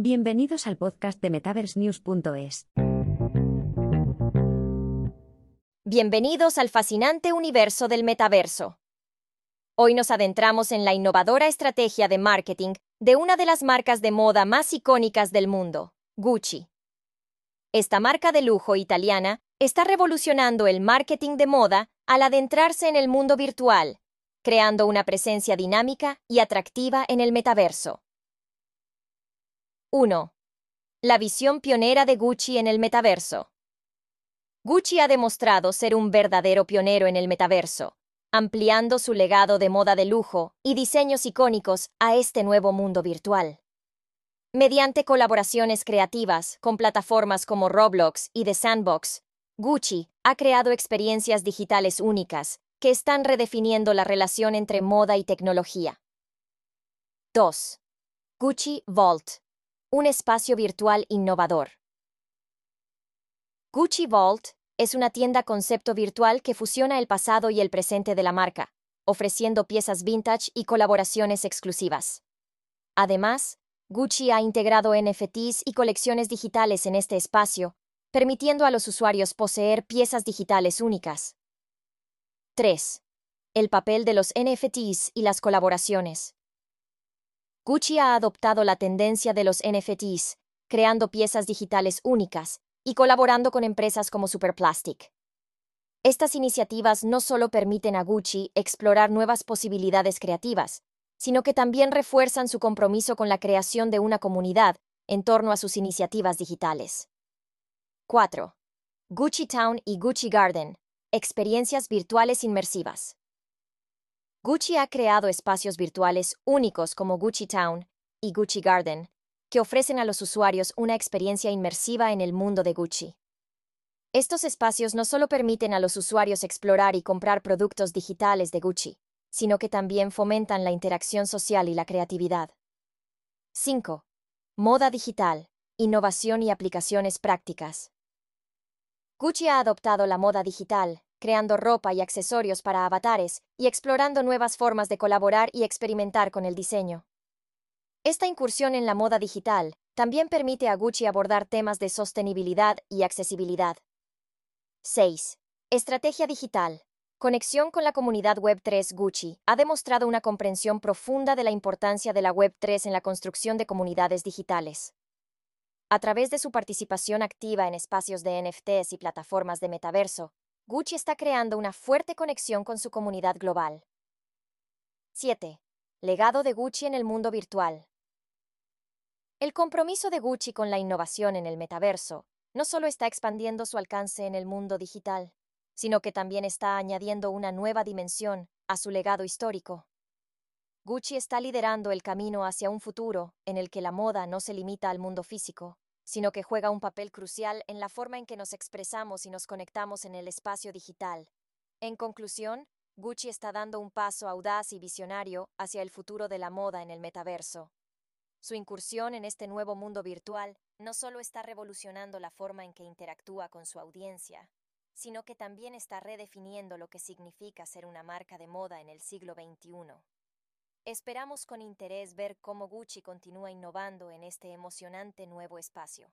Bienvenidos al podcast de MetaverseNews.es. Bienvenidos al fascinante universo del metaverso. Hoy nos adentramos en la innovadora estrategia de marketing de una de las marcas de moda más icónicas del mundo, Gucci. Esta marca de lujo italiana está revolucionando el marketing de moda al adentrarse en el mundo virtual, creando una presencia dinámica y atractiva en el metaverso. 1. La visión pionera de Gucci en el metaverso. Gucci ha demostrado ser un verdadero pionero en el metaverso, ampliando su legado de moda de lujo y diseños icónicos a este nuevo mundo virtual. Mediante colaboraciones creativas con plataformas como Roblox y The Sandbox, Gucci ha creado experiencias digitales únicas que están redefiniendo la relación entre moda y tecnología. 2. Gucci Vault, un espacio virtual innovador. Gucci Vault es una tienda concepto virtual que fusiona el pasado y el presente de la marca, ofreciendo piezas vintage y colaboraciones exclusivas. Además, Gucci ha integrado NFTs y colecciones digitales en este espacio, permitiendo a los usuarios poseer piezas digitales únicas. 3. El papel de los NFTs y las colaboraciones. Gucci ha adoptado la tendencia de los NFTs, creando piezas digitales únicas y colaborando con empresas como Superplastic. Estas iniciativas no solo permiten a Gucci explorar nuevas posibilidades creativas, sino que también refuerzan su compromiso con la creación de una comunidad en torno a sus iniciativas digitales. 4. Gucci Town y Gucci Garden, Experiencias virtuales inmersivas. Gucci ha creado espacios virtuales únicos como Gucci Town y Gucci Garden, que ofrecen a los usuarios una experiencia inmersiva en el mundo de Gucci. Estos espacios no solo permiten a los usuarios explorar y comprar productos digitales de Gucci, sino que también fomentan la interacción social y la creatividad. 5. Moda digital, innovación y aplicaciones prácticas. Gucci ha adoptado la moda digital, creando ropa y accesorios para avatares y explorando nuevas formas de colaborar y experimentar con el diseño. Esta incursión en la moda digital también permite a Gucci abordar temas de sostenibilidad y accesibilidad. 6. Estrategia digital. Conexión con la comunidad Web3 Gucci ha demostrado una comprensión profunda de la importancia de la Web3 en la construcción de comunidades digitales. A través de su participación activa en espacios de NFTs y plataformas de metaverso, Gucci está creando una fuerte conexión con su comunidad global. 7. Legado de Gucci en el mundo virtual. El compromiso de Gucci con la innovación en el metaverso no solo está expandiendo su alcance en el mundo digital, sino que también está añadiendo una nueva dimensión a su legado histórico. Gucci está liderando el camino hacia un futuro en el que la moda no se limita al mundo físico, sino que juega un papel crucial en la forma en que nos expresamos y nos conectamos en el espacio digital. En conclusión, Gucci está dando un paso audaz y visionario hacia el futuro de la moda en el metaverso. Su incursión en este nuevo mundo virtual no solo está revolucionando la forma en que interactúa con su audiencia, sino que también está redefiniendo lo que significa ser una marca de moda en el siglo XXI. Esperamos con interés ver cómo Gucci continúa innovando en este emocionante nuevo espacio.